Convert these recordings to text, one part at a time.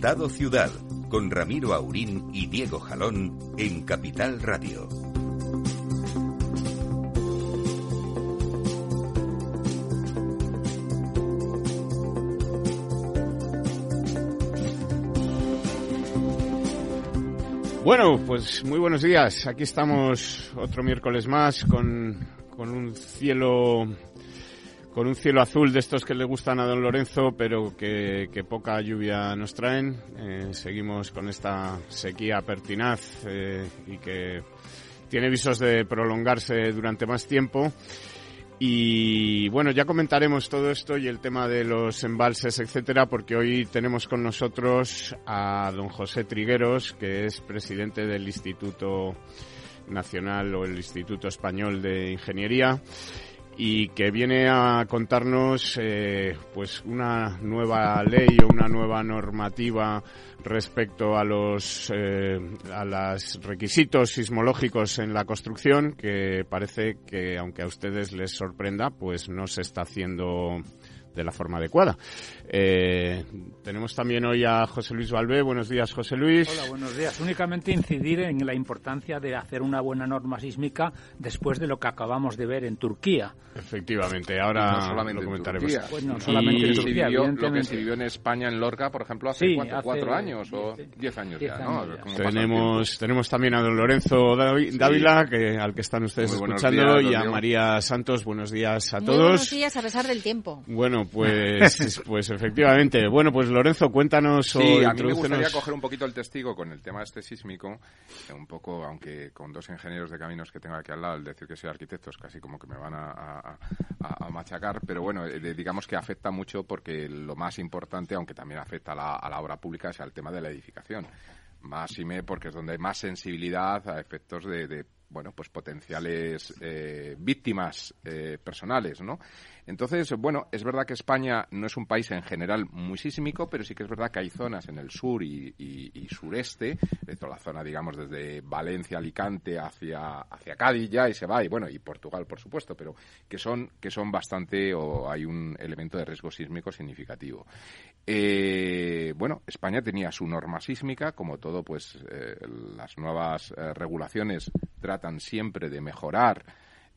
Estado Ciudad, con Ramiro Aurín y Diego Jalón en Capital Radio. Bueno, pues muy buenos días. Aquí estamos otro miércoles más con, con un cielo con un cielo azul de estos que le gustan a don Lorenzo, pero que, poca lluvia nos traen. Eh, seguimos con esta sequía pertinaz eh, y que tiene visos de prolongarse durante más tiempo. Y bueno, ya comentaremos todo esto y el tema de los embalses, etcétera, porque hoy tenemos con nosotros a don José Trigueros, que es presidente del Instituto Nacional o el Instituto Español de Ingeniería y que viene a contarnos eh, pues una nueva ley o una nueva normativa respecto a los eh, a los requisitos sismológicos en la construcción que parece que aunque a ustedes les sorprenda pues no se está haciendo de la forma adecuada. Eh, tenemos también hoy a José Luis Valvé. Buenos días, José Luis. Hola, buenos días. Únicamente incidir en la importancia de hacer una buena norma sísmica después de lo que acabamos de ver en Turquía. Efectivamente, ahora lo comentaremos. Pues no solamente en Turquía, lo que se vivió en España, en Lorca, por ejemplo, hace, cuatro, años o diez años ya, ¿no? tenemos, tenemos también a don Lorenzo Dávila, que, al que están ustedes escuchando, y a María Santos. Buenos días a todos. buenos días, a pesar del tiempo. Bueno, pues, pues efectivamente. Bueno, pues Lorenzo, cuéntanos sí, a mí me gustaría coger un poquito el testigo con el tema este sísmico, un poco, aunque con dos ingenieros de caminos que tengo aquí al lado, el decir que soy arquitecto es casi como que me van a, machacar, pero bueno, eh, digamos que afecta mucho porque lo más importante, aunque también afecta a la, a la obra pública, es el tema de la edificación. Más y me porque es donde hay más sensibilidad a efectos de, bueno, pues potenciales eh, víctimas eh, personales, ¿no? Entonces, bueno, es verdad que España no es un país en general muy sísmico, pero sí que es verdad que hay zonas en el sur y, sureste, de la zona, digamos, desde Valencia, Alicante hacia, hacia Cádiz ya y se va, y bueno, y Portugal, por supuesto, pero que son, que son bastante, o hay un elemento de riesgo sísmico significativo. Eh, bueno, España tenía su norma sísmica, como todo, pues eh, las nuevas eh, regulaciones tratan siempre de mejorar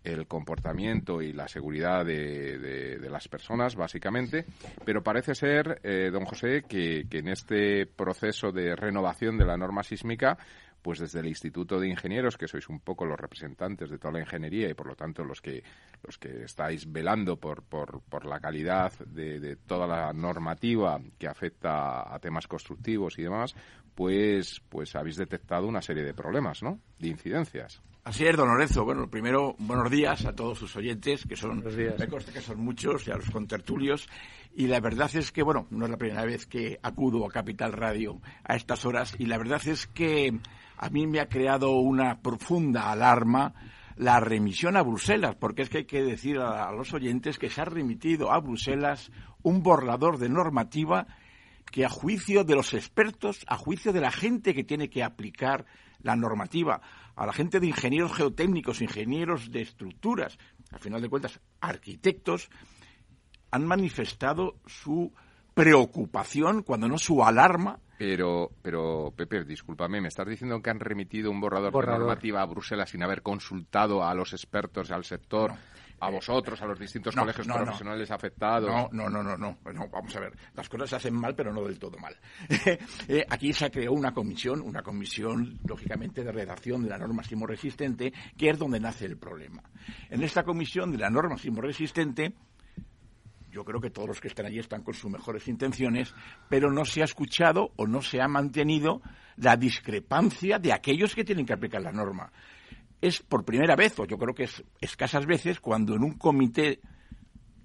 el comportamiento y la seguridad de, las personas, básicamente, pero parece ser, eh, don José, que, en este proceso de renovación de la norma sísmica, pues desde el Instituto de Ingenieros, que sois un poco los representantes de toda la ingeniería y por lo tanto los que, los que estáis velando por, por, por la calidad de, de, toda la normativa que afecta a temas constructivos y demás, pues, pues habéis detectado una serie de problemas, ¿no? De incidencias. Así es, don Lorenzo. Bueno, primero, buenos días a todos sus oyentes, que son, me consta que son muchos, y a los contertulios. Y la verdad es que, bueno, no es la primera vez que acudo a Capital Radio a estas horas, y la verdad es que a mí me ha creado una profunda alarma la remisión a Bruselas, porque es que hay que decir a, a los oyentes que se ha remitido a Bruselas un borrador de normativa que a juicio de los expertos, a juicio de la gente que tiene que aplicar la normativa, a la gente de ingenieros geotécnicos, ingenieros de estructuras, al final de cuentas, arquitectos, han manifestado su preocupación, cuando no su alarma. Pero, pero Pepe, discúlpame, ¿me estás diciendo que han remitido un borrador, de normativa a Bruselas sin haber consultado a los expertos, al sector? A vosotros, a los distintos colegios profesionales afectados. No, no, no, no, no, Vamos a ver, las cosas se hacen mal, pero no del todo mal. Eh, aquí se creó una comisión, una comisión, lógicamente, de redacción de la norma sismo resistente, que es donde nace el problema. En esta comisión de la norma sismo resistente, yo creo que todos los que están allí están con sus mejores intenciones, pero no se ha escuchado o no se ha mantenido la discrepancia de aquellos que tienen que aplicar la norma es por primera vez, o yo creo que es escasas veces, cuando en un comité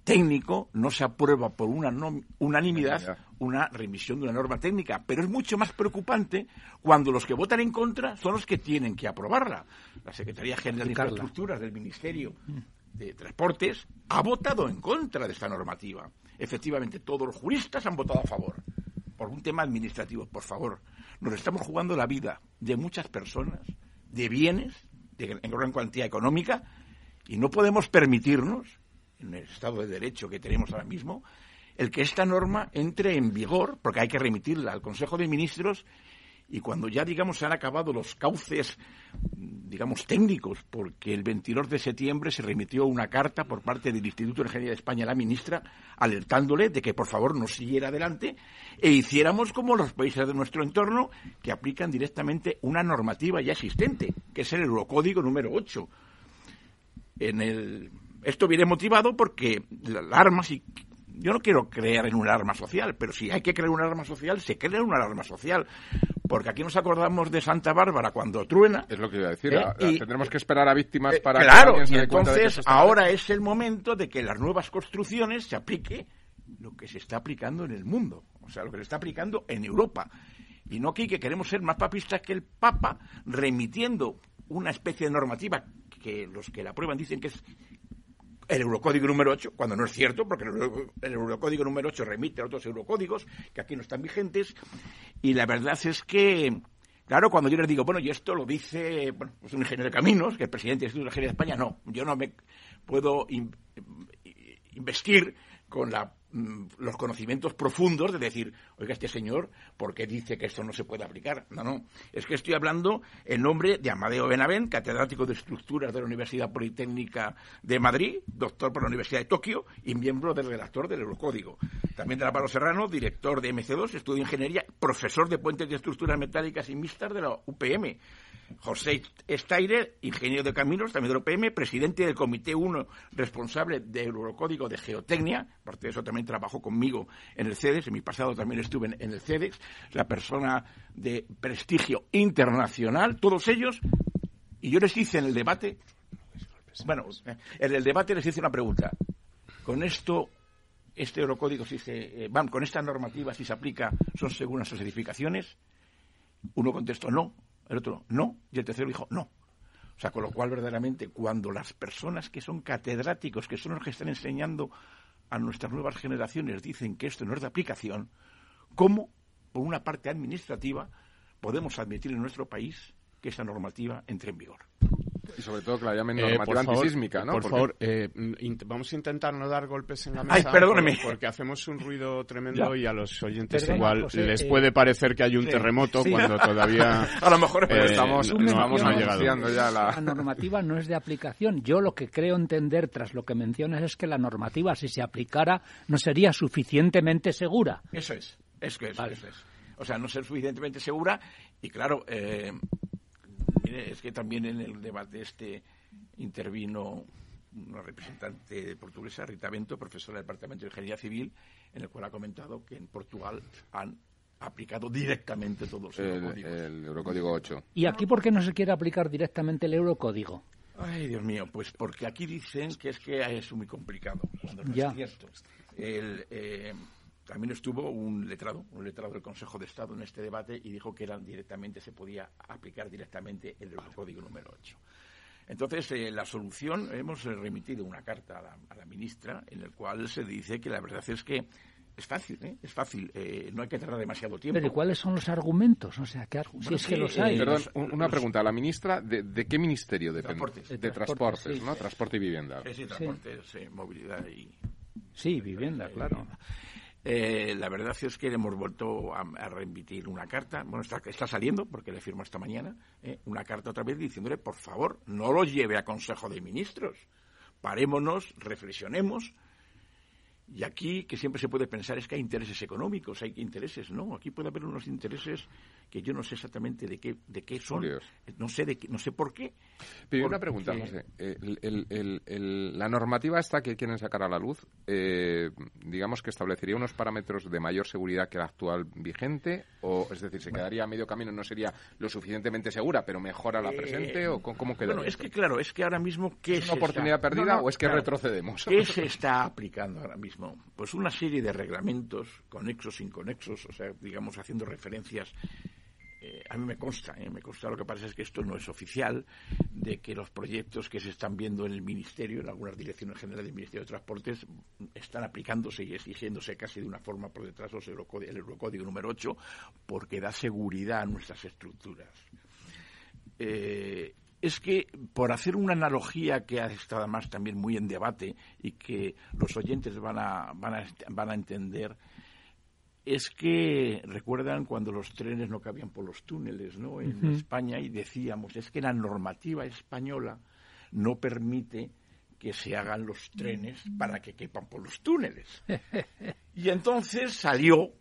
técnico no se aprueba por una unanimidad una remisión de una norma técnica. Pero es mucho más preocupante cuando los que votan en contra son los que tienen que aprobarla. La Secretaría General de Infraestructuras del Ministerio de Transportes ha votado en contra de esta normativa. Efectivamente, todos los juristas han votado a favor. Por un tema administrativo, por favor. Nos estamos jugando la vida de muchas personas, de bienes, en gran cuantía económica, y no podemos permitirnos en el Estado de Derecho que tenemos ahora mismo, el que esta norma entre en vigor, porque hay que remitirla al Consejo de Ministros, y cuando ya, digamos, se han acabado los cauces, digamos, técnicos, porque el 22 de septiembre se remitió una carta por parte del Instituto de Ingeniería de España a la ministra, alertándole de que, por favor, no siguiera adelante e hiciéramos como los países de nuestro entorno, que aplican directamente una normativa ya existente, que es el Eurocódigo número 8. En el esto viene motivado porque las armas, y yo no quiero creer en un arma social, pero si hay que crear un arma social, se crea una arma social. Porque aquí nos acordamos de Santa Bárbara cuando truena. Es lo que iba a decir. ¿eh? tendremos que esperar a víctimas eh, para claro, que y entonces ahora es el momento de que las nuevas construcciones se aplique lo que se está aplicando en el mundo. O sea, lo que se está aplicando en Europa. Y no aquí que queremos ser más papistas que el Papa, remitiendo una especie de normativa que los que la aprueban dicen que es el Eurocódigo número 8, cuando no es cierto, porque el Eurocódigo número 8 remite a otros Eurocódigos que aquí no están vigentes, y la verdad es que, claro, cuando yo les digo, bueno, y esto lo dice bueno, pues un ingeniero de caminos, que es presidente del Instituto de Ingeniería de España, no, yo no me puedo investir con la los conocimientos profundos de decir, oiga, este señor, ¿por qué dice que esto no se puede aplicar? No, no, es que estoy hablando en nombre de Amadeo Benavent, catedrático de estructuras de la Universidad Politécnica de Madrid, doctor por la Universidad de Tokio y miembro del redactor del Eurocódigo. También de Álvaro Serrano, director de MC2, estudio de Ingeniería, profesor de puentes de estructuras metálicas y mixtas de la UPM José Steiner, ingeniero de caminos, también del OPM, presidente del Comité 1, responsable del Eurocódigo de Geotecnia, aparte de eso también trabajó conmigo en el CEDEX, en mi pasado también estuve en, el CEDEX, la persona de prestigio internacional, todos ellos, y yo les hice en el debate, bueno, en el debate les hice una pregunta, con esto este Eurocódigo, si se, eh, con esta normativa, si se aplica, son según las certificaciones. Uno contestó no, el otro no, y el tercero dijo no. O sea, con lo cual, verdaderamente, cuando las personas que son catedráticos, que son los que están enseñando a nuestras nuevas generaciones, dicen que esto no es de aplicación, ¿cómo, por una parte administrativa, podemos admitir en nuestro país que esa normativa entre en vigor? Y sobre todo que la llamen eh, normativa antisísmica, ¿no? Por favor, eh, vamos a intentar no dar golpes en la mesa. Ay, perdóneme. Porque, hacemos un ruido tremendo y a los oyentes igual les eh, puede parecer que hay un terremoto cuando todavía... a lo mejor estamos, no, vamos llegado. ya la... la normativa no es de aplicación. Yo lo que creo entender tras lo que mencionas es que la normativa, si se aplicara, no sería suficientemente segura. Eso es. Es que eso es. O sea, no ser suficientemente segura y claro... Eh, es que también en el debate este intervino una representante portuguesa, Rita Bento, profesora del Departamento de Ingeniería Civil, en el cual ha comentado que en Portugal han aplicado directamente todos los el, El Eurocódigo 8. ¿Y aquí por qué no se quiere aplicar directamente el Eurocódigo? Ay, Dios mío, pues porque aquí dicen que es que es muy complicado, cuando no es cierto. El, eh, también estuvo un letrado, un letrado del Consejo de Estado en este debate y dijo que era directamente se podía aplicar directamente el código número 8. Entonces, eh, la solución, hemos remitido una carta a la, ministra en la cual se dice que la verdad es que es fácil, ¿eh? es fácil, eh, no hay que tardar demasiado tiempo. Pero ¿cuáles son los argumentos? O sea, si es que los hay. Perdón, una pregunta. ¿La ministra de, qué ministerio depende? De transportes, ¿no? Transporte y vivienda. Sí, sí, transportes, movilidad y... Sí, vivienda, claro. Eh, la verdad es que hemos vuelto a, remitir una carta, bueno, está, está, saliendo, porque le firmo esta mañana, eh, una carta otra vez diciéndole, por favor, no lo lleve a Consejo de Ministros, parémonos, reflexionemos Y aquí, que siempre se puede pensar, es que hay intereses económicos, hay intereses, ¿no? Aquí puede haber unos intereses que yo no sé exactamente de qué, de qué son. No sé, de no sé por qué. Pero una pregunta, José. la normativa esta que quieren sacar a la luz, eh, digamos que establecería unos parámetros de mayor seguridad que la actual vigente, o es decir, se quedaría a medio camino, no sería lo suficientemente segura, pero mejora la presente, o cómo queda. Bueno, es que claro, es que ahora mismo qué es una oportunidad perdida o es que retrocedemos. ¿Qué se está aplicando ahora mismo? Pues una serie de reglamentos conexos, inconexos, o sea, digamos haciendo referencias eh, a mí me consta, eh, me consta, lo que pasa es que esto no es oficial, de que los proyectos que se están viendo en el Ministerio, en algunas direcciones generales del Ministerio de Transportes, están aplicándose y exigiéndose casi de una forma por detrás los el Eurocódigo número 8, porque da seguridad a nuestras estructuras. Eh, es que, por hacer una analogía que ha estado además también muy en debate y que los oyentes van a, van a, van a entender, es que recuerdan cuando los trenes no cabían por los túneles ¿no? en España y decíamos, es que la normativa española no permite que se hagan los trenes para que quepan por los túneles. y entonces salió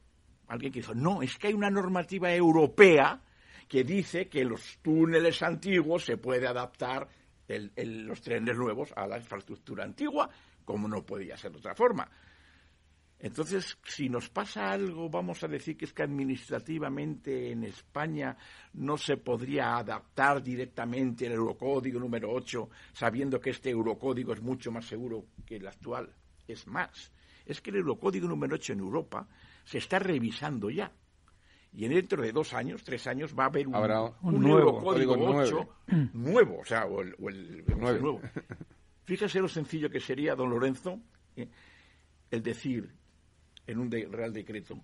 alguien que dijo, no, es que hay una normativa europea que dice que los túneles antiguos se puede adaptar los trenes nuevos a la infraestructura antigua, como no podía ser de otra forma. Entonces, si nos pasa algo, vamos a decir que es que administrativamente en España no se podría adaptar directamente el Eurocódigo número 8, sabiendo que este Eurocódigo es mucho más seguro que el actual. Es más, es que el Eurocódigo número 8 en Europa se está revisando ya. Y dentro de dos años, tres años, va a haber un, nuevo Eurocódigo 8 nuevo, o sea, o el, nuevo. Fíjese lo sencillo que sería, don Lorenzo, eh, el decir, en un Real Decreto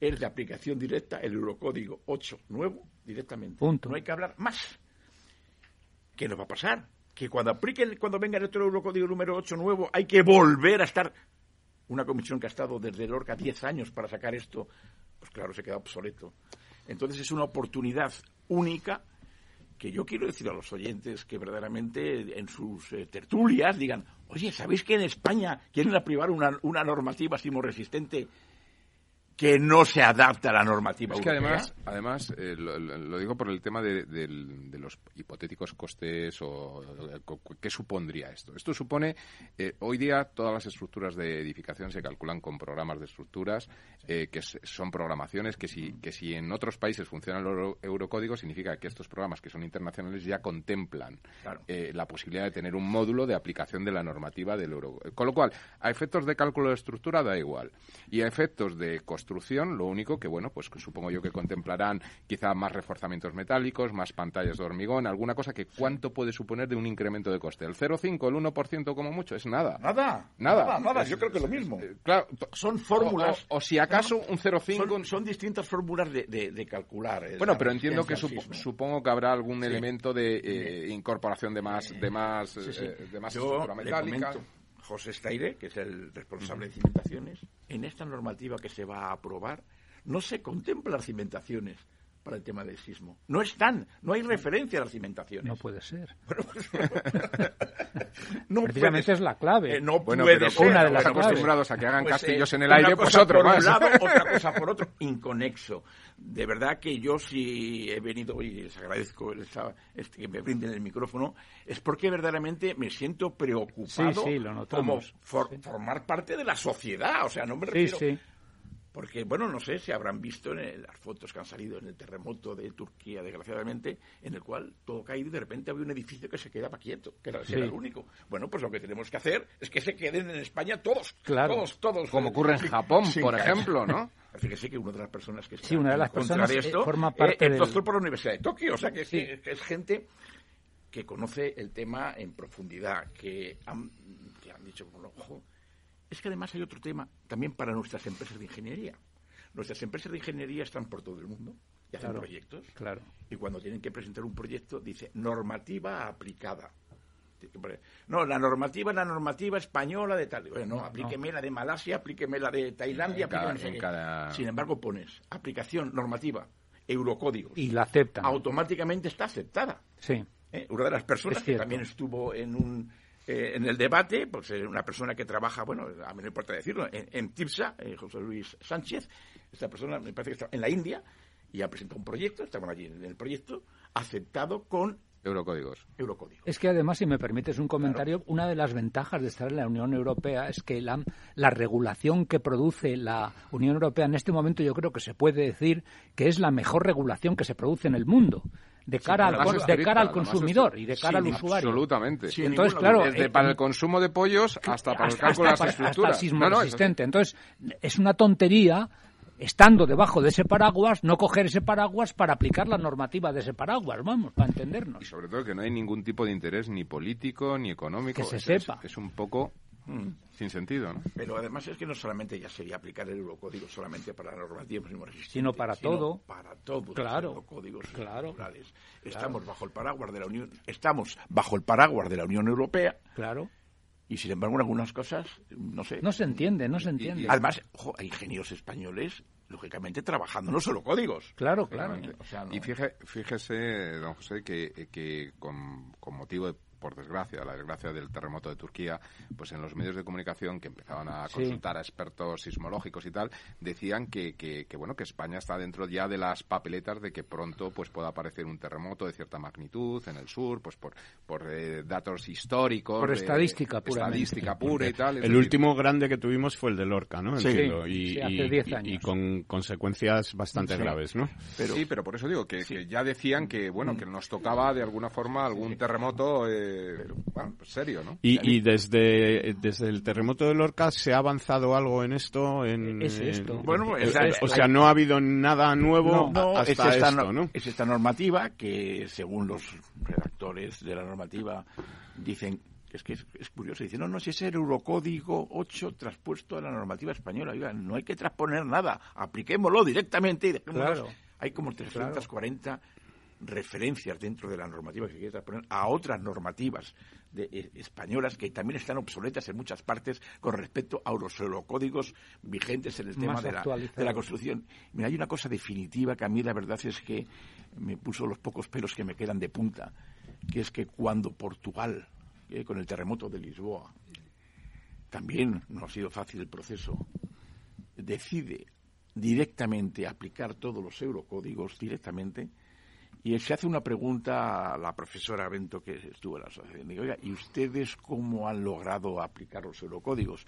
es de aplicación directa el Eurocódigo 8 nuevo directamente. No hay que hablar más. ¿Qué nos va a pasar? Que cuando apliquen, cuando venga el otro Eurocódigo número 8 nuevo, hay que volver a estar. Una comisión que ha estado desde Lorca 10 años para sacar esto, pues claro, se queda obsoleto. Entonces es una oportunidad única que yo quiero decir a los oyentes que verdaderamente en sus eh, tertulias digan, oye, ¿sabéis que en España quieren aprobar una, una normativa resistente que no se adapta a la normativa es que además, además eh, lo, digo por el tema de, los hipotéticos costes o qué supondría esto. Esto supone, eh, hoy día todas las estructuras de edificación se calculan con programas de estructuras eh, que son programaciones que si, que si en otros países funciona el eurocódigo significa que estos programas que son internacionales ya contemplan la posibilidad de tener un módulo de aplicación de la normativa del euro. Con lo cual, a efectos de cálculo de estructura da igual y a efectos de construcción lo único que, bueno, pues supongo yo que contemplarán quizá más reforzamientos metálicos, más pantallas de hormigón, alguna cosa que cuánto puede suponer de un incremento de coste. ¿El 0,5, el 1% como mucho? Es nada. Nada. Nada. Nada, Yo creo que es lo mismo. Eh, claro. Son fórmulas. O, si acaso un 0,5... Son, distintas fórmulas de, calcular. Eh, bueno, pero entiendo que supongo que habrá algún elemento de eh, incorporación de más, de más, de más estructura metálica. José Staire, que es el responsable de cimentaciones, en esta normativa que se va a aprobar no se contemplan cimentaciones para el tema del sismo. No están, no hay referencia a las cimentaciones. No puede ser. no Precisamente es la clave. Eh, no bueno, puede ser. Una de las acostumbrados a que hagan pues, castillos eh, en el aire, pues otro más. Un lado, otra cosa por otro, inconexo. De verdad que yo sí he venido y les agradezco el, este, que me brinden el micrófono, es porque verdaderamente me siento preocupado sí, lo como formar parte de la sociedad. O sea, no me refiero porque, bueno, no sé si habrán visto en las fotos que han salido en el terremoto de Turquía, desgraciadamente, en el cual todo caído y de repente había un edificio que se quedaba quieto, que era, el único. Bueno, pues lo que tenemos que hacer es que se queden en España todos, todos, todos. Como ocurre en Japón, por ejemplo, ¿no? Fíjese que una de las personas que está sí, una de las personas de esto forma eh, parte el doctor por la Universidad de Tokio, o sea que, es gente que conoce el tema en profundidad, que han, que han dicho, bueno, ojo, es que además hay otro tema también para nuestras empresas de ingeniería. Nuestras empresas de ingeniería están por todo el mundo y hacen proyectos. Claro. Y cuando tienen que presentar un proyecto, dice normativa aplicada. No, la normativa es la normativa española de tal. Bueno, no, aplíqueme la de Malasia, aplíqueme la de Tailandia, Sin embargo, pones aplicación normativa, eurocódigos. Y la aceptan. Automáticamente está aceptada. Sí. ¿Eh? Una de las personas que también estuvo en un eh, en el debate, pues eh, una persona que trabaja, bueno, a mí no importa decirlo, en, en TIPSA, eh, José Luis Sánchez, esta persona me parece que está en la India y ha presentado un proyecto, estamos allí en el proyecto, aceptado con Eurocódigos. Eurocódigo. Es que además, si me permites un comentario, una de las ventajas de estar en la Unión Europea es que la, la, regulación que produce la Unión Europea en este momento yo creo que se puede decir que es la mejor regulación que se produce en el mundo de cara, Sí, al, de cara al consumidor y de cara Sí, al usuario. Absolutamente. Sí, Entonces, claro, Desde eh, para el consumo de pollos hasta para el hasta, cálculo de las hasta- hasta el estructuras. sismo No, no, resistente. Entonces, es una tontería, estando debajo de ese paraguas, no coger ese paraguas para aplicar la normativa de ese paraguas, vamos, para Y entendernos. sobre todo que no hay ningún tipo de interés ni político ni económico. Que se Es- es- sepa. Es, un poco mm, sin sentido, ¿no? Pero además es que no solamente ya sería aplicar el eurocódigo solamente para la normativa Sino para todo. para todos Claro, los eurocódigos claro, estructurales. Estamos bajo el paraguas de la Unión, estamos bajo el paraguas de la Unión Europea Claro. y sin embargo en algunas cosas no sé. No se entiende, no se entiende. Además, ojo, hay ingenieros españoles lógicamente trabajando no solo códigos. Claro, claro. O sea, no- Y fíjese, fíjese, don José, que, que con, con motivo de por desgracia, la desgracia del terremoto de Turquía, pues en los medios de comunicación que empezaban a Sí. consultar a expertos sismológicos y tal, decían que, que, que, bueno que España está dentro ya de las papeletas de que pronto pues pueda aparecer un terremoto de cierta magnitud en el sur, pues por, por eh, datos históricos, Por de- estadística puramente. estadística pura y tal. El decir, último grande que tuvimos fue el de Lorca, ¿no? Sí. y, Sí, hace y- 10 y- años. y con consecuencias bastante Sí. graves, ¿no? pero, sí, pero por eso digo que, que ya decían que bueno que nos tocaba de alguna forma algún terremoto eh, bueno, pues serio, ¿no? Y, y desde, desde el terremoto de Lorca se ha avanzado algo en esto. En, Es esto. en- Bueno, eh, es eh, esto. o sea, no ha habido nada nuevo No, hasta es esta, esto, no- ¿no? es esta normativa que, según los redactores de la normativa, dicen que es que es, es curioso. Dicen, no, no, si es el Eurocódigo 8 traspuesto a la normativa española. Oiga, no hay que transponer nada. Apliquémoslo directamente y dejémoslo. Claro. Hay como 340 referencias dentro de la normativa que se quiere transponer a otras normativas de, eh, españolas que también están obsoletas en muchas partes con respecto a los eurocódigos vigentes en el tema de la, de la construcción. Mira, hay una cosa definitiva que a mí la verdad es que me puso los pocos pelos que me quedan de punta, que es que cuando Portugal, eh, con el terremoto de Lisboa, también no ha sido fácil el proceso, decide directamente aplicar todos los eurocódigos directamente, y se hace una pregunta a la profesora Bento que estuvo en la asociación. Digo, oiga, ¿y ustedes cómo han logrado aplicar los eurocódigos?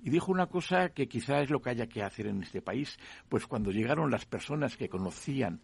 Y dijo una cosa que quizá es lo que haya que hacer en este país, pues cuando llegaron las personas que conocían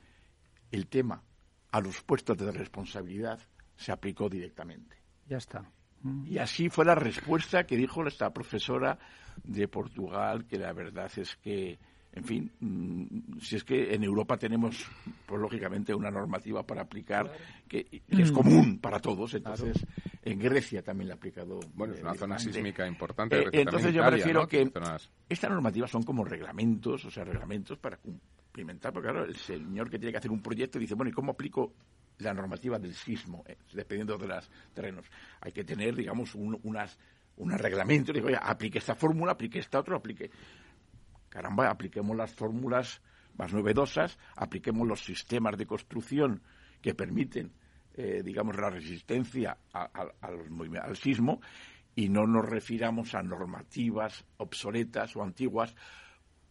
el tema a los puestos de responsabilidad, se aplicó directamente. Ya está. Mm. Y así fue la respuesta que dijo esta profesora de Portugal, que la verdad es que, en fin, mm, si es que en Europa tenemos, pues lógicamente, una normativa para aplicar que, que es común para todos, entonces en Grecia también la ha aplicado. Bueno, es una zona sísmica importante. Eh, entonces yo Italia, prefiero ¿no? que Zonas- estas normativas son como reglamentos, o sea, reglamentos para cumplimentar, porque claro, el señor que tiene que hacer un proyecto dice, bueno, ¿y cómo aplico la normativa del sismo, eh, dependiendo de los terrenos? Hay que tener, digamos, un, unas, unos reglamentos, digo, oye, aplique esta fórmula, aplique esta otra, aplique... Caramba, apliquemos las fórmulas más novedosas, apliquemos los sistemas de construcción que permiten, eh, digamos, la resistencia al sismo y no nos refiramos a normativas obsoletas o antiguas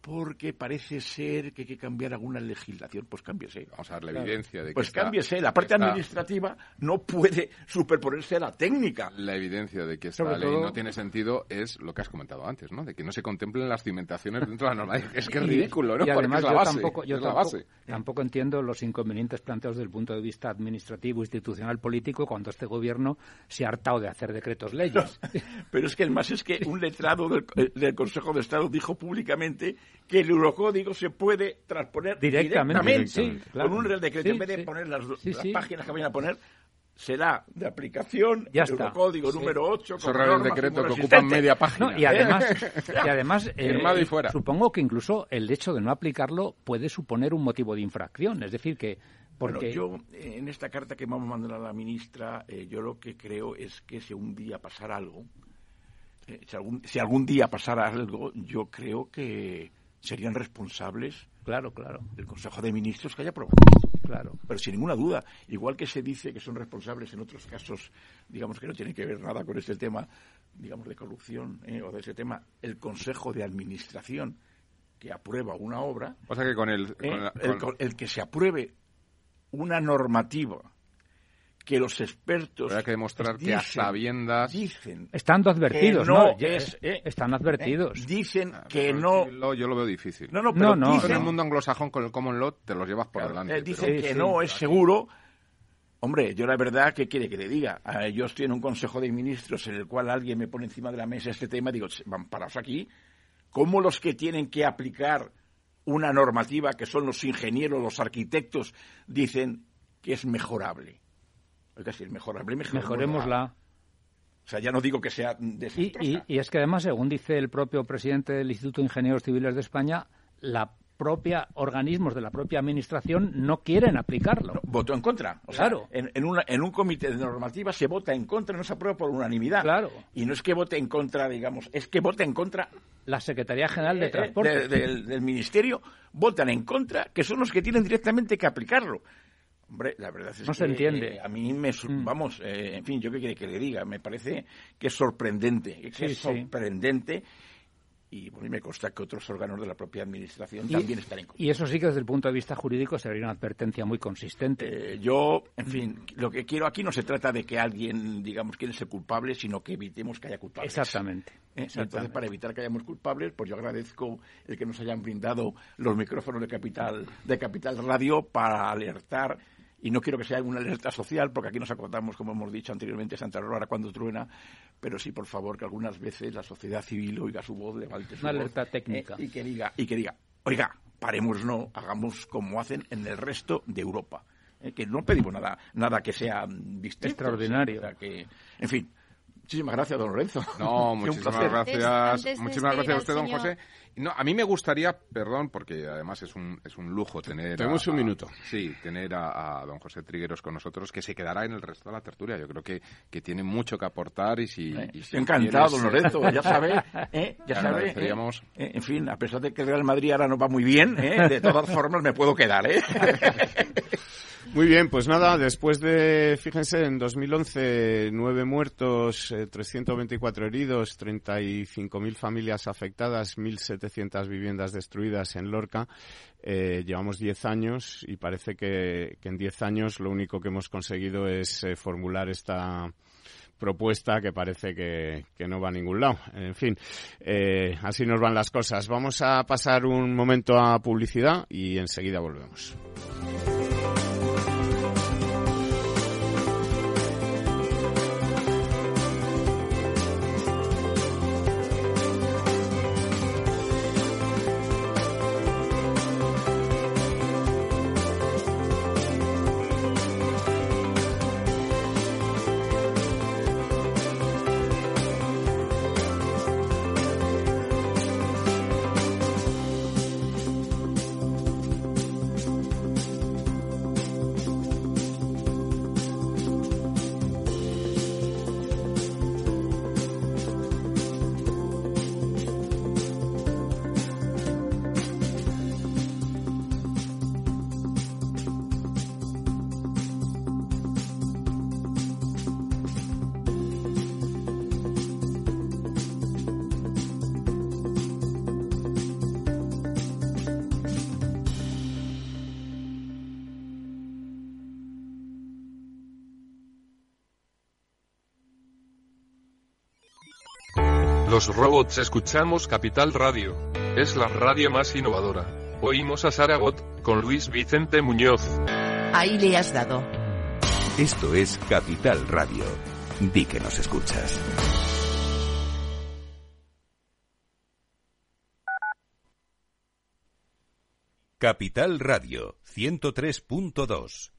porque parece ser que hay que cambiar alguna legislación. Pues cámbiese. Vamos a ver la evidencia de que Pues esta- cámbiese. La parte administrativa no puede superponerse a la técnica. La evidencia de que esta Sobre ley todo- no tiene sentido es lo que has comentado antes, ¿no? De que no se contemplen las cimentaciones dentro de la norma. Es que es ridículo, ¿no? Y además Porque es la yo tampoco, yo es la tampoco, base. tampoco entiendo los inconvenientes planteados desde el punto de vista administrativo, institucional, político, cuando este gobierno se ha hartado de hacer decretos leyes. Pero es que el más es que un letrado del, eh, del Consejo de Estado dijo públicamente que el eurocódigo se puede transponer Directamente, directamente, sí, claro. con un real decreto. Sí, en vez de sí. poner las, Sí, las sí. páginas que vayan a poner, será de aplicación Ya el está. eurocódigo Sí. número 8. Esos reales decretos que ocupan media página. No, y además, y además eh, Firmado y fuera. supongo que incluso el hecho de no aplicarlo puede suponer un motivo de infracción. Es decir, que Bueno, porque yo, en esta carta que vamos a mandar a la ministra, eh, yo lo que creo es que si un día pasara algo, eh, si, algún, si algún día pasara algo, yo creo que serían responsables claro, claro. el Consejo de Ministros que haya aprobado esto. Claro. Pero sin ninguna duda, igual que se dice que son responsables en otros casos, digamos que no tienen que ver nada con este tema, digamos, de corrupción eh, o de ese tema, el Consejo de Administración que aprueba una obra. O sea que con el, eh, el, que se apruebe una normativa que los expertos hay que demostrar que a sabiendas dicen estando advertidos no, eh, están advertidos dicen ah, que no yo lo veo difícil no no pero no, en el mundo anglosajón con el common law te los llevas por delante dicen que no es seguro Hombre, yo la verdad, ¿qué quiere que le diga? Ah, yo estoy en un consejo de ministros en el cual alguien me pone encima de la mesa este tema y digo, van parados aquí. ¿Cómo los que tienen que aplicar una normativa, que son los ingenieros, los arquitectos, dicen que es mejorable? Oiga, si es mejorable. O sea, ya no digo que sea y, y, es que además, según dice el propio presidente del Instituto de Ingenieros Civiles de España, la propia organismos de la propia administración no quieren aplicarlo. votó en contra. claro. en, en, un comité de normativa se vota en contra, no se aprueba por unanimidad. Claro. Y no es que vote en contra, digamos, es que vote en contra. La Secretaría General de eh, eh, Transporte. del Ministerio votan en contra, que son los que tienen directamente que aplicarlo. Hombre, la verdad es no se entiende. Eh, a mí me, mm. vamos, en fin, yo qué quiere que le diga, me parece que es sorprendente, que es sorprendente y bueno, me consta que otros órganos de la propia administración también están en contra. Y eso sí que desde el punto de vista jurídico sería una advertencia muy consistente. Eh, yo, en fin, lo que quiero aquí no se trata de que alguien, digamos, quiera ser culpable, sino que evitemos que haya culpables. Exactamente. ¿Eh? Entonces, para evitar que hayamos culpables, pues yo agradezco el que nos hayan brindado los micrófonos de Capital, de Capital Radio para alertar y no quiero que sea una alerta social, porque aquí nos acordamos, como hemos dicho anteriormente, Santa Aurora cuando truena, pero sí, por favor, que algunas veces la sociedad civil oiga su voz, levante su una alerta técnica. Eh, y, que diga, y que diga, oiga, paremos no, hagamos como hacen en el resto de Europa. Eh, que no pedimos nada, nada que sea distinto. Extraordinario. que, en fin, Muchísimas gracias, don Lorenzo. No, muchísimas gracias. muchísimas gracias a usted, don José. No, a mí me gustaría, perdón, porque además es un, es un lujo tener. Tenemos un minuto. sí, tener a, don José Trigueros con nosotros, que se quedará en el resto de la tertulia. Yo creo que, que tiene mucho que aportar y si. encantado, don Lorenzo. Ya sabe, ¿eh? ya sabe. ¿eh? ¿eh? en fin, a pesar de que el Real Madrid ahora no va muy bien, ¿eh? de todas formas me puedo quedar, ¿eh? Muy bien, pues nada, después de, fíjense, en 2011, nueve muertos, 324 eh, heridos, 35.000 familias afectadas, 1.700 viviendas destruidas en Lorca, eh, llevamos 10 años y parece que, en 10 años lo único que hemos conseguido es eh, formular esta propuesta que parece que, no va a ningún lado. En fin, así nos van las cosas. Vamos a pasar un momento a publicidad y enseguida volvemos. Robots escuchamos Capital Radio. Es la radio más innovadora. Oímos a Saragot, con Luis Vicente Muñoz. Ahí le has dado. Esto es Capital Radio. Di que nos escuchas. Capital Radio 103.2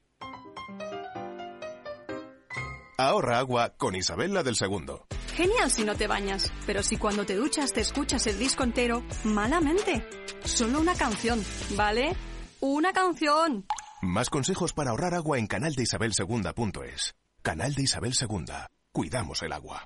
Ahorra agua con Isabel la del Segundo. Genial si no te bañas, pero si cuando te duchas te escuchas el disco entero, malamente. Solo una canción, ¿vale? ¡Una canción! Más consejos para ahorrar agua en canaldeisabelsegunda.es. Canal de Isabel Segunda. Cuidamos el agua.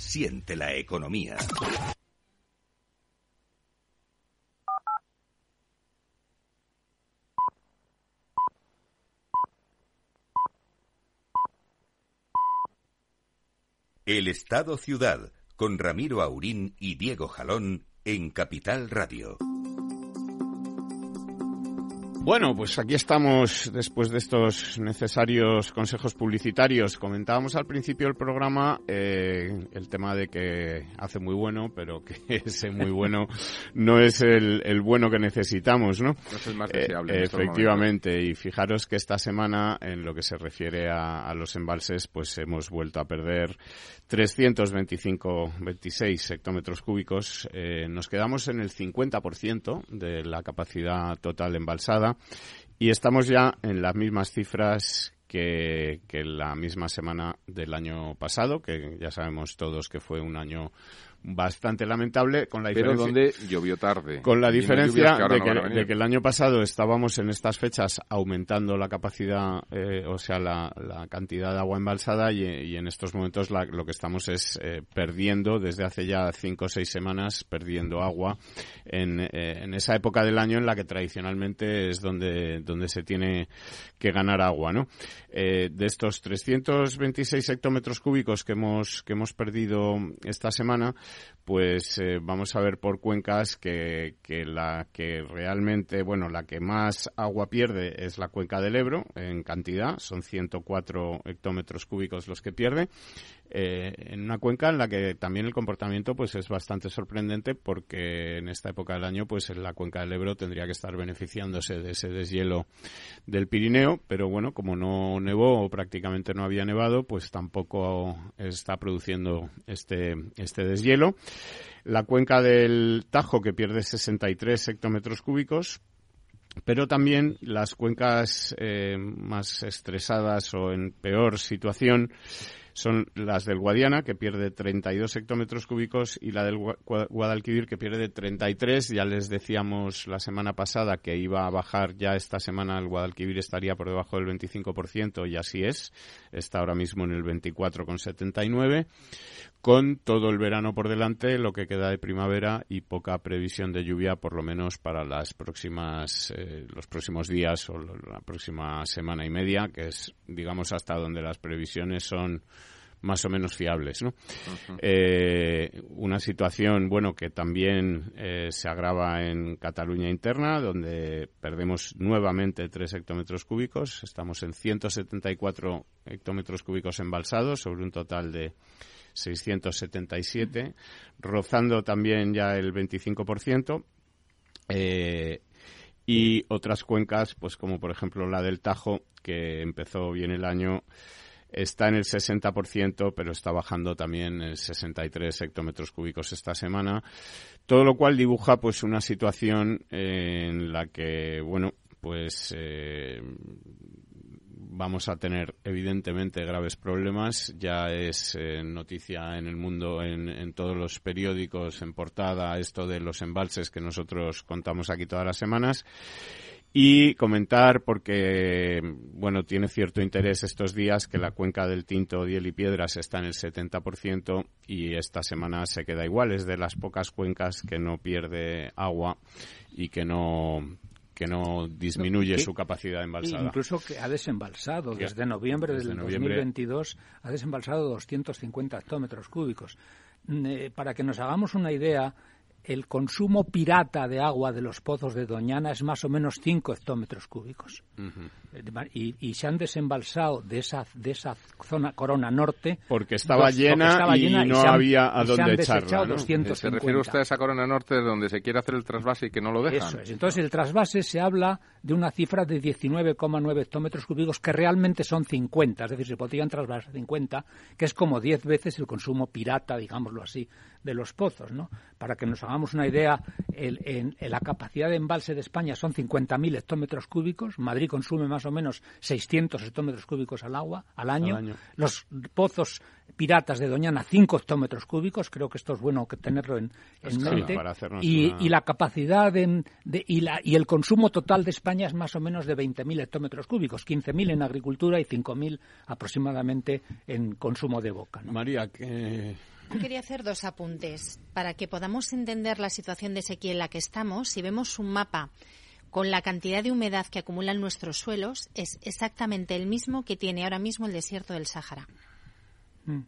Siente la economía. El Estado Ciudad, con Ramiro Aurín y Diego Jalón, en Capital Radio. Bueno, pues aquí estamos después de estos necesarios consejos publicitarios. Comentábamos al principio del programa eh, el tema de que hace muy bueno, pero que ese muy bueno no es el, bueno que necesitamos, ¿no? No es el más deseable. Eh, efectivamente, y fijaros que esta semana, en lo que se refiere a, los embalses, pues hemos vuelto a perder 325, 26 hectómetros cúbicos. Eh, nos quedamos en el 50% de la capacidad total embalsada y estamos ya en las mismas cifras que, la misma semana del año pasado, que ya sabemos todos que fue un año bastante lamentable con la pero donde llovió tarde. con la diferencia de, que, el año pasado estábamos en estas fechas aumentando la capacidad eh, o sea la, cantidad de agua embalsada y, en estos momentos lo que estamos es eh, perdiendo desde hace ya cinco o seis semanas perdiendo agua en, eh, en, esa época del año en la que tradicionalmente es donde donde se tiene que ganar agua no de estos 326 hectómetros cúbicos que hemos que hemos perdido esta semana pues eh, vamos a ver por cuencas que, que, la que realmente, bueno, la que más agua pierde es la cuenca del Ebro en cantidad, son 104 hectómetros cúbicos los que pierde, eh, en una cuenca en la que también el comportamiento pues es bastante sorprendente porque en esta época del año pues la cuenca del Ebro tendría que estar beneficiándose de ese deshielo del Pirineo, pero bueno, como no nevó o prácticamente no había nevado, pues tampoco está produciendo este, este deshielo. La cuenca del Tajo que pierde 63 hectómetros cúbicos, pero también las cuencas eh, más estresadas o en peor situación son las del Guadiana, que pierde 32 hectómetros cúbicos, y la del Guadalquivir, que pierde 33. Ya les decíamos la semana pasada que iba a bajar ya esta semana el Guadalquivir estaría por debajo del 25%, y así es. Está ahora mismo en el 24,79 con todo el verano por delante, lo que queda de primavera y poca previsión de lluvia, por lo menos para las próximas, eh, los próximos días o la próxima semana y media, que es, digamos, hasta donde las previsiones son más o menos fiables, ¿no? Eh, una situación, bueno, que también eh, se agrava en Cataluña interna, donde perdemos nuevamente 3 hectómetros cúbicos. Estamos en 174 hectómetros cúbicos embalsados sobre un total de 677, rozando también ya el 25%. Eh, y otras cuencas, pues como por ejemplo la del Tajo, que empezó bien el año, está en el 60%, pero está bajando también el 63 hectómetros cúbicos esta semana. Todo lo cual dibuja pues una situación en la que, bueno, pues eh, vamos a tener evidentemente graves problemas. Ya es eh, noticia en el mundo, en, todos los periódicos, en portada, esto de los embalses que nosotros contamos aquí todas las semanas. Y comentar, porque, bueno, tiene cierto interés estos días que la cuenca del Tinto, Diel y Piedras está en el 70% y esta semana se queda igual. Es de las pocas cuencas que no pierde agua y que no que no disminuye su capacidad embalsada. Incluso que ha desembalsado desde noviembre del 2022 ha desembalsado 250 hectómetros cúbicos. Mm, eh, para que nos hagamos una idea, el consumo pirata de agua de los pozos de Doñana es más o menos 5 hectómetros cúbicos. Y, se han desembalsado de esa de esa zona corona norte porque estaba, llena, y no había a dónde echarla. ¿Se refiere usted a esa corona norte donde se quiere hacer el trasvase y que no lo dejan? Eso es. Entonces el trasvase se habla de una cifra de 19,9 hectómetros cúbicos que realmente son 50, es decir, se podrían trasvasar 50, que es como 10 veces el consumo pirata, digámoslo así, de los pozos, ¿no? Para que nos hagamos una idea, en, la capacidad de embalse de España son 50.000 hectómetros cúbicos, Madrid consume más o menos 600 hectómetros cúbicos al agua al año. Los pozos piratas de Doñana 5 hectómetros cúbicos, creo que esto es bueno que tenerlo en, mente. Y, la capacidad de, y, la, y el consumo total de España es más o menos de 20.000 hectómetros cúbicos, 15.000 en agricultura y 5.000 aproximadamente en consumo de boca. María, que quería hacer dos apuntes para que podamos entender la situación de sequía en la que estamos. Si vemos un mapa con la cantidad de humedad que acumulan nuestros suelos, es exactamente el mismo que tiene ahora mismo el desierto del Sáhara. Mm.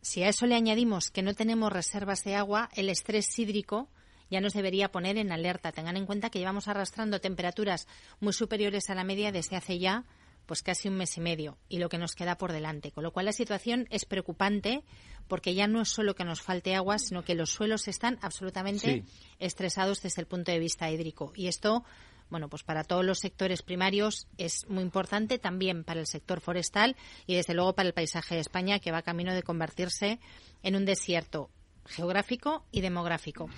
Si a eso le añadimos que no tenemos reservas de agua, el estrés hídrico ya nos debería poner en alerta. Tengan en cuenta que llevamos arrastrando temperaturas muy superiores a la media desde hace ya pues casi un mes y medio y lo que nos queda por delante. Con lo cual la situación es preocupante porque ya no es solo que nos falte agua, sino que los suelos están absolutamente estresados desde el punto de vista hídrico. Y esto, bueno, pues para todos los sectores primarios es muy importante, también para el sector forestal y desde luego para el paisaje de España, que va camino de convertirse en un desierto geográfico y demográfico.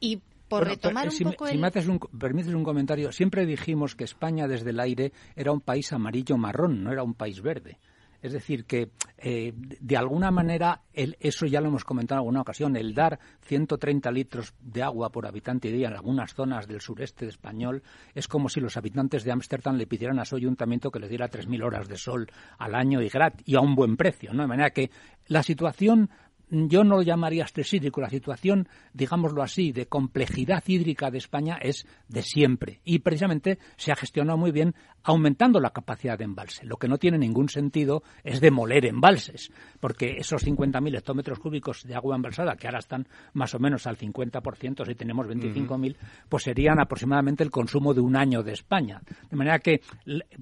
Y por retomar un poco si me un, permites un comentario, siempre dijimos que España desde el aire era un país amarillo-marrón, no era un país verde. Es decir, que eh, de alguna manera, eso ya lo hemos comentado en alguna ocasión, el dar 130 litros de agua por habitante día en algunas zonas del sureste español es como si los habitantes de Ámsterdam le pidieran a su ayuntamiento que le diera 3.000 horas de sol al año y, gratis, y a un buen precio. ¿no? De manera que la situación yo no lo llamaría estrés hídrico. La situación, digámoslo así, de complejidad hídrica de España es de siempre. Y precisamente se ha gestionado muy bien aumentando la capacidad de embalse. Lo que no tiene ningún sentido es demoler embalses, porque esos 50.000 hectómetros cúbicos de agua embalsada, que ahora están más o menos al 50%, si tenemos 25.000, pues serían aproximadamente el consumo de un año de España. De manera que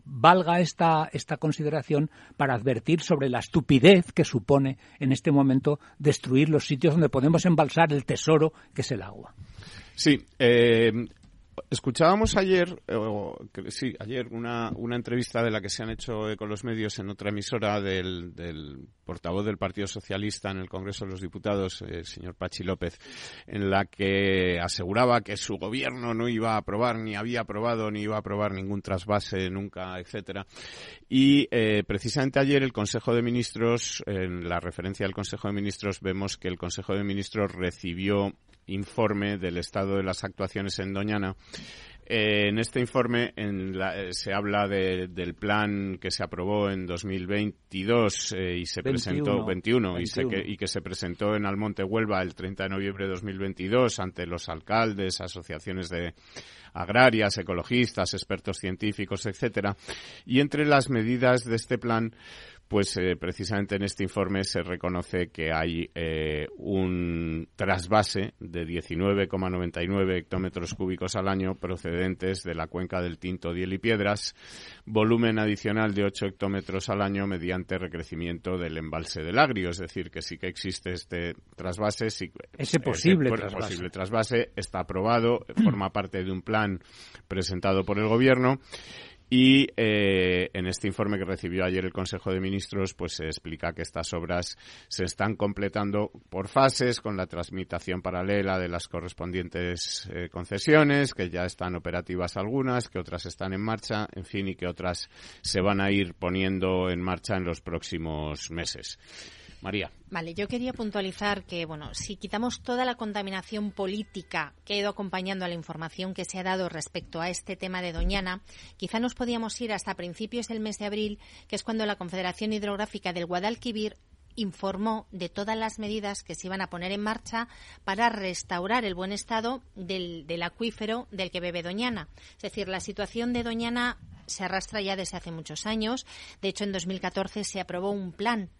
valga esta, esta consideración para advertir sobre la estupidez que supone en este momento destruir los sitios donde podemos embalsar el tesoro que es el agua. Sí, eh, Escuchábamos ayer, sí, ayer una, una entrevista de la que se han hecho con los medios en otra emisora del, portavoz del Partido Socialista en el Congreso de los Diputados, el señor Pachi López, en la que aseguraba que su gobierno no iba a aprobar, ni había aprobado, ni iba a aprobar ningún trasvase nunca, etcétera. Y eh, precisamente ayer el Consejo de Ministros, en la referencia del Consejo de Ministros, vemos que el Consejo de Ministros recibió informe del estado de las actuaciones en Doñana. Eh, en este informe eh, se habla del plan que se aprobó en 2022 eh, y se presentó 21, Y, que, y, que, se presentó en Almonte Huelva el 30 de noviembre de 2022 ante los alcaldes, asociaciones de agrarias, ecologistas, expertos científicos, etcétera. Y entre las medidas de este plan pues eh, precisamente en este informe se reconoce que hay eh, un trasvase de 19,99 hectómetros cúbicos al año procedentes de la cuenca del Tinto, Diel y Piedras, volumen adicional de 8 hectómetros al año mediante recrecimiento del embalse del Agrio, es decir, que sí que existe este trasvase. Sí, ese posible, trasvase. posible trasvase está aprobado, forma parte de un plan presentado por el Gobierno y eh, en este informe que recibió ayer el Consejo de Ministros, pues se explica que estas obras se están completando por fases con la transmitación paralela de las correspondientes eh, concesiones, que ya están operativas algunas, que otras están en marcha, en fin, y que otras se van a ir poniendo en marcha en los próximos meses. María. Vale, yo quería puntualizar que, bueno, si quitamos toda la contaminación política que ha ido acompañando a la información que se ha dado respecto a este tema de Doñana, quizá nos podíamos ir hasta principios del mes de abril, que es cuando la Confederación Hidrográfica del Guadalquivir informó de todas las medidas que se iban a poner en marcha para restaurar el buen estado del, del, acuífero del que bebe Doñana. Es decir, la situación de Doñana se arrastra ya desde hace muchos años. De hecho, en 2014 se aprobó un plan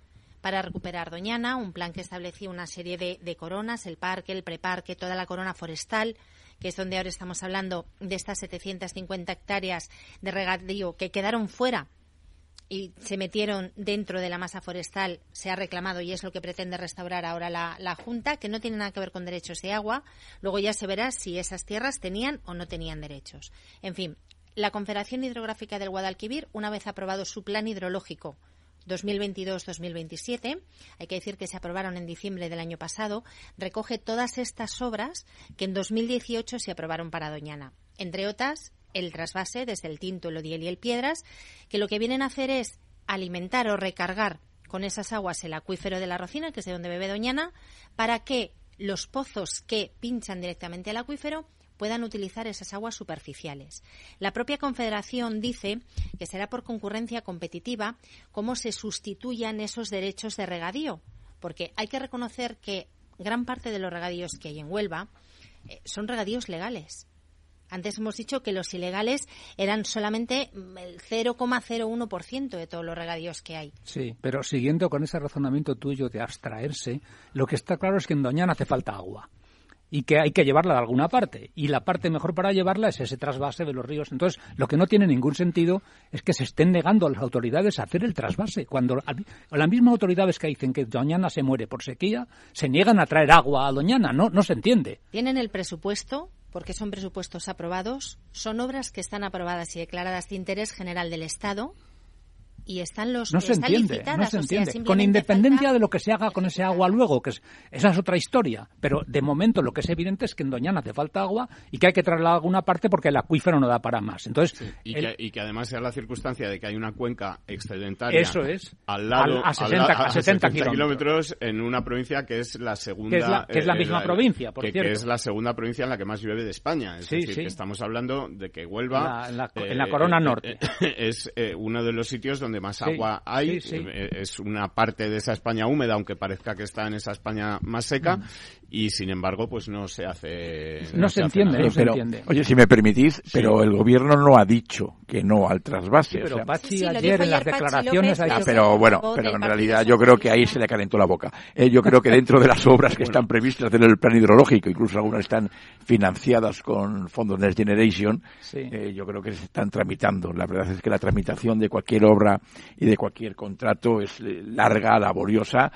para recuperar Doñana, un plan que establecía una serie de, coronas, el parque, el preparque, toda la corona forestal que es donde ahora estamos hablando de estas 750 hectáreas de regadío que quedaron fuera y se metieron dentro de la masa forestal, se ha reclamado y es lo que pretende restaurar ahora la, Junta, que no tiene nada que ver con derechos de agua. Luego ya se verá si esas tierras tenían o no tenían derechos. En fin, la Confederación Hidrográfica del Guadalquivir, una vez aprobado su plan hidrológico 2022-2027, hay que decir que se aprobaron en diciembre del año pasado, recoge todas estas obras que en 2018 se aprobaron para Doñana. Entre otras, el trasvase desde el Tinto, el Odiel y el Piedras, que lo que vienen a hacer es alimentar o recargar con esas aguas el acuífero de la Rocina, que es de donde bebe Doñana, para que los pozos que pinchan directamente al acuífero puedan utilizar esas aguas superficiales. La propia Confederación dice que será por concurrencia competitiva cómo se sustituyan esos derechos de regadío, porque hay que reconocer que gran parte de los regadíos que hay en Huelva eh, son regadíos legales. Antes hemos dicho que los ilegales eran solamente el 0,01% de todos los regadíos que hay. Sí, pero siguiendo con ese razonamiento tuyo de abstraerse, lo que está claro es que en Doñana hace falta agua y que hay que llevarla de alguna parte. Y la parte mejor para llevarla es ese trasvase de los ríos. Entonces, lo que no tiene ningún sentido es que se estén negando a las autoridades a hacer el trasvase. Cuando las mismas autoridades que dicen que Doñana se muere por sequía, se niegan a traer agua a Doñana. No, no se entiende. Tienen el presupuesto porque son presupuestos aprobados, son obras que están aprobadas y declaradas de interés general del Estado y están los no se entiende, no se entiende. con independencia de lo que se haga con ese agua luego, que es, esa es otra historia. Pero de momento lo que es evidente es que en Doñana hace falta agua y que hay que traerla a alguna parte porque el acuífero no da para más. Entonces y, que, además sea la circunstancia de que hay una cuenca excedentaria eso es al lado a 60, kilómetros. en una provincia que es la segunda que es la, misma provincia, por cierto. que es la segunda provincia en la que más llueve de España. Es decir, que estamos hablando de que Huelva en la, en la corona eh, norte es eh, uno de los sitios donde más agua hay. Eh, es una parte de esa España húmeda, aunque parezca que está en esa España más seca. Mm. Y sin embargo, pues no se hace. No, se, entiende, no se entiende. Oye, si me permitís, pero el gobierno no ha dicho que no al trasvase. pero Pachi ayer en las declaraciones. Ah, pero bueno, pero en realidad yo creo que ahí se le calentó la boca. Eh, yo creo que dentro de las obras que están previstas en el plan hidrológico, incluso algunas están financiadas con fondos Next Generation, eh, yo creo que se están tramitando. La verdad es que la tramitación de cualquier obra y de cualquier contrato es eh, larga, laboriosa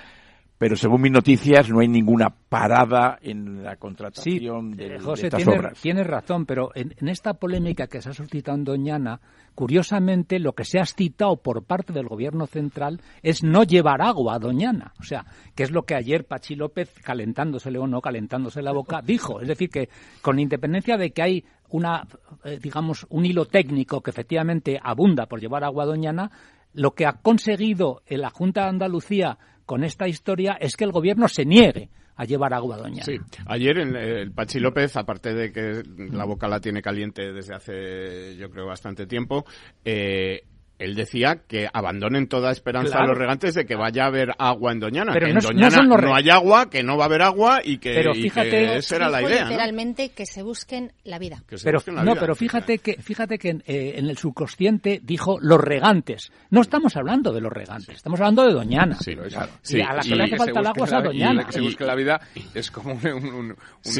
pero según mis noticias no hay ninguna parada en la contratación de, José, estas tiene, obras. Tienes razón, pero en, esta polémica que se ha suscitado en Doñana, curiosamente lo que se ha citado por parte del gobierno central es no llevar agua a Doñana. O sea, que es lo que ayer Pachi López, calentándosele o no calentándose la boca, dijo. Es decir, que con independencia de que hay una, eh, digamos, un hilo técnico que efectivamente abunda por llevar agua a Doñana, lo que ha conseguido en la Junta de Andalucía con esta historia es que el gobierno se niegue a llevar agua doña. Sí, ayer el, el, Pachi López, aparte de que la boca la tiene caliente desde hace yo creo bastante tiempo, eh, él decía que abandonen toda esperanza a los regantes de que vaya a haber agua en Doñana. Pero que en Doñana no, hay agua, que no va a haber agua y que, pero fíjate, esa era la idea. Literalmente que se busquen la vida. pero, no, pero fíjate que fíjate que eh, en el subconsciente dijo los regantes. No estamos hablando de los regantes, estamos hablando de Doñana. Sí, claro. y a la que le hace falta el agua es a Doñana. Y que se busque la vida es como un,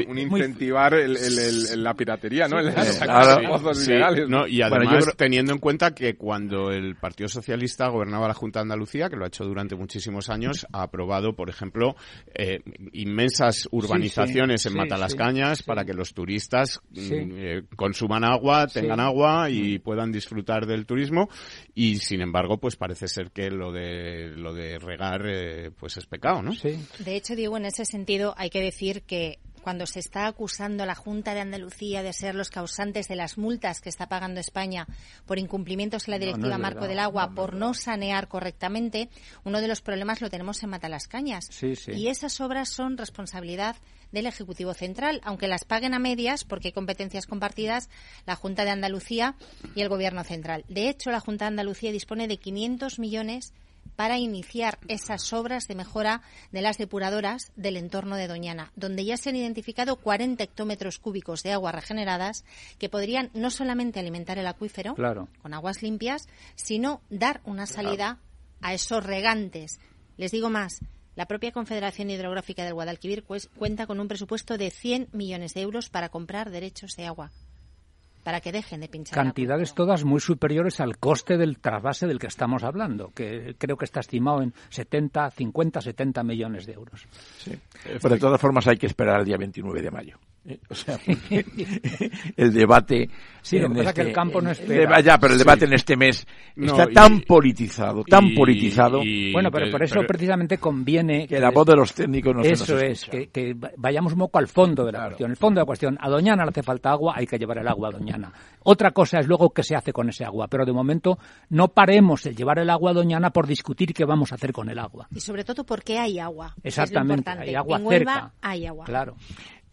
un, incentivar la piratería, ¿no? ¿no? Y además teniendo en cuenta que cuando el Partido Socialista gobernaba la Junta de Andalucía, que lo ha hecho durante muchísimos años, ha aprobado, por ejemplo, eh, inmensas urbanizaciones en Matalascañas para que los turistas mm, eh, consuman agua, tengan agua y puedan disfrutar del turismo. Y sin embargo, pues parece ser que lo de lo de regar, eh, pues es pecado, ¿no? De hecho, digo, en ese sentido hay que decir que cuando se está acusando a la Junta de Andalucía de ser los causantes de las multas que está pagando España por incumplimientos en la Directiva Marco del Agua, por no sanear correctamente, uno de los problemas lo tenemos en Matalascañas. Y esas obras son responsabilidad del Ejecutivo Central, aunque las paguen a medias, porque hay competencias compartidas, la Junta de Andalucía y el Gobierno Central. De hecho, la Junta de Andalucía dispone de 500 millones para iniciar esas obras de mejora de las depuradoras del entorno de Doñana, donde ya se han identificado 40 hectómetros cúbicos de aguas regeneradas que podrían no solamente alimentar el acuífero con aguas limpias, sino dar una salida a esos regantes. Les digo más, La propia Confederación Hidrográfica del Guadalquivir cuenta con un presupuesto de 100 millones de euros para comprar derechos de agua para que dejen de pinchar. Cantidades todas muy superiores al coste del trasvase del que estamos hablando, que creo que está estimado en 70, 50, 70 millones de euros. Sí. Pero de todas formas hay que esperar al día 29 de mayo. O sea, el debate. Sí, lo que pasa que el campo no espera. Ya, pero el debate en este mes está tan politizado, tan politizado. bueno, pero por eso precisamente conviene. Que, la voz de los técnicos no Eso se nos es, que, que, vayamos un poco al fondo de la cuestión. El fondo de la cuestión, a Doñana le hace falta agua, hay que llevar el agua a Doñana. Otra cosa es luego qué se hace con ese agua, pero de momento no paremos el llevar el agua a Doñana por discutir qué vamos a hacer con el agua. Y sobre todo porque hay agua. Exactamente, hay agua cerca. Hay agua. Claro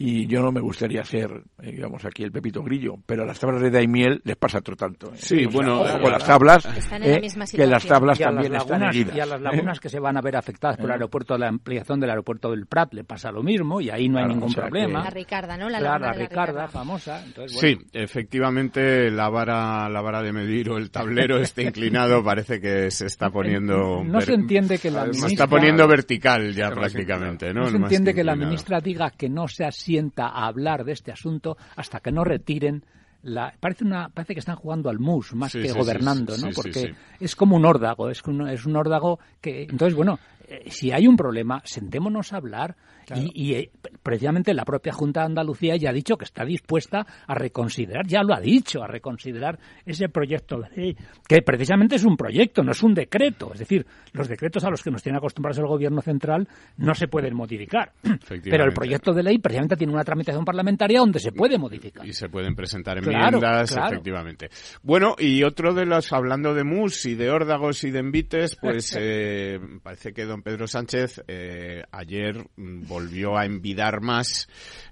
y yo no me gustaría ser, eh, digamos, aquí el Pepito Grillo, pero a las tablas de Daimiel les pasa otro tanto. ¿eh? Sí, bueno, con las tablas, eh, que las tablas y también las están heridas. Y a las lagunas que se van a ver afectadas por el aeropuerto, la ampliación del aeropuerto del Prat le pasa lo mismo y ahí no hay ningún problema. La Ricarda, ¿no? La, claro, la Ricarda, famosa. Sí, efectivamente, la vara, la vara de medir o el tablero está inclinado, parece que se está poniendo... No se entiende que la ministra... Se está poniendo vertical ya prácticamente, ¿no? No se entiende que la ministra diga que no se asienta a hablar de este asunto hasta que no retiren la, parece una parece que están jugando al mus más que gobernando, ¿no? Porque es como un órdago, es un, es un órdago que entonces bueno, eh, si hay un problema, sentémonos a hablar y, eh, precisamente la propia Junta de Andalucía ya ha dicho que está dispuesta a reconsiderar, ya lo ha dicho, a reconsiderar ese proyecto de ley, que precisamente es un proyecto, no es un decreto. Es decir, los decretos a los que nos tiene acostumbrados el Gobierno central no se pueden modificar. Pero el proyecto de ley precisamente tiene una tramitación parlamentaria donde se puede modificar. Y se pueden presentar enmiendas, efectivamente. Bueno, y otro de los, hablando de MUS y de órdagos y de envites, pues eh, parece que don Pedro Sánchez eh, ayer volvió volvió a envidar más